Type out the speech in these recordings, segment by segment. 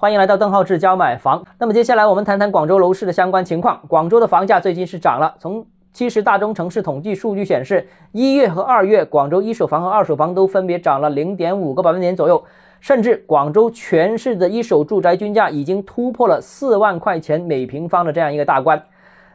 欢迎来到邓浩志教买房。那么接下来我们谈谈广州楼市的相关情况。广州的房价最近是涨了。从七十大中城市统计数据显示，一月和二月广州一手房和二手房都分别涨了零点五个百分点左右，甚至广州全市的一手住宅均价已经突破了四万块钱每平方的这样一个大关。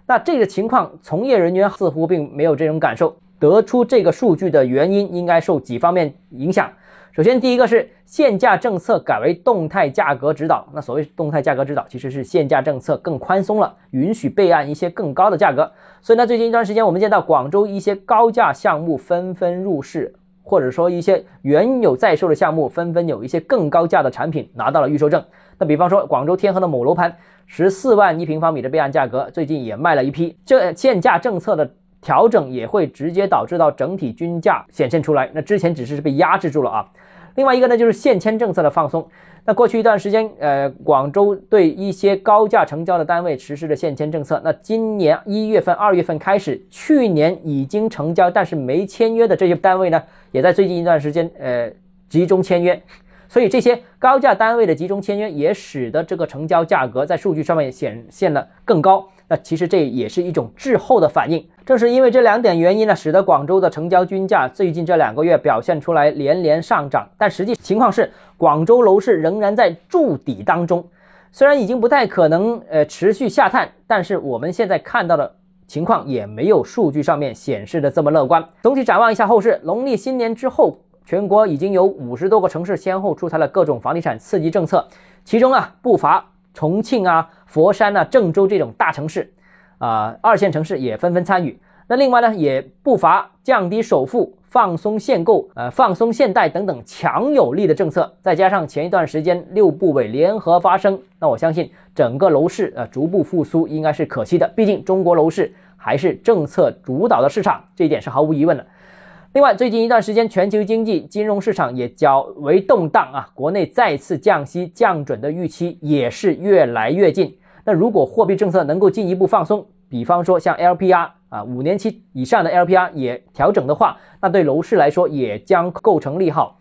那这个情况，从业人员似乎并没有这种感受。得出这个数据的原因，应该受几方面影响。首先，第一个是限价政策改为动态价格指导。那所谓动态价格指导，其实是限价政策更宽松了，允许备案一些更高的价格。所以呢，最近一段时间，我们见到广州一些高价项目纷纷入市，或者说一些原有在售的项目纷纷有一些更高价的产品拿到了预售证。那比方说，广州天河的某楼盘，十四万一平方米的备案价格，最近也卖了一批。这限价政策的调整也会直接导致到整体均价显现出来。那之前只是被压制住了啊。另外一个呢，就是限签政策的放松。那过去一段时间，呃，广州对一些高价成交的单位实施了限签政策。那今年一月份、二月份开始，去年已经成交但是没签约的这些单位呢，也在最近一段时间，呃，集中签约。所以这些高价单位的集中签约，也使得这个成交价格在数据上面显现了更高。那其实这也是一种滞后的反应。正是因为这两点原因呢，使得广州的成交均价最近这两个月表现出来连连上涨。但实际情况是，广州楼市仍然在筑底当中。虽然已经不太可能呃持续下探，但是我们现在看到的情况也没有数据上面显示的这么乐观。总体展望一下后市，农历新年之后，全国已经有五十多个城市先后出台了各种房地产刺激政策，其中啊不乏重庆啊、佛山啊、郑州这种大城市。啊，二线城市也纷纷参与。那另外呢，也不乏降低首付、放松限购、呃放松限贷等等强有力的政策。再加上前一段时间六部委联合发声，那我相信整个楼市呃逐步复苏应该是可期的。毕竟中国楼市还是政策主导的市场，这一点是毫无疑问的。另外，最近一段时间全球经济金融市场也较为动荡啊，国内再次降息降准的预期也是越来越近。那如果货币政策能够进一步放松，比方说像 LPR 啊，五年期以上的 LPR 也调整的话，那对楼市来说也将构成利好。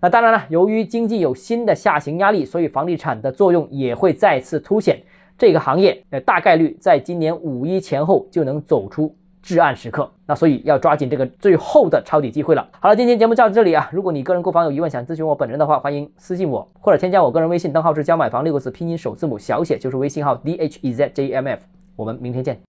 那当然了，由于经济有新的下行压力，所以房地产的作用也会再次凸显。这个行业呃大概率在今年五一前后就能走出至暗时刻。那所以要抓紧这个最后的抄底机会了。好了，今天节目就到这里啊。如果你个人购房有疑问，想咨询我本人的话，欢迎私信我或者添加我个人微信，账号是教买房六个字拼音首字母小写就是微信号 d h e z j m f。我们明天见。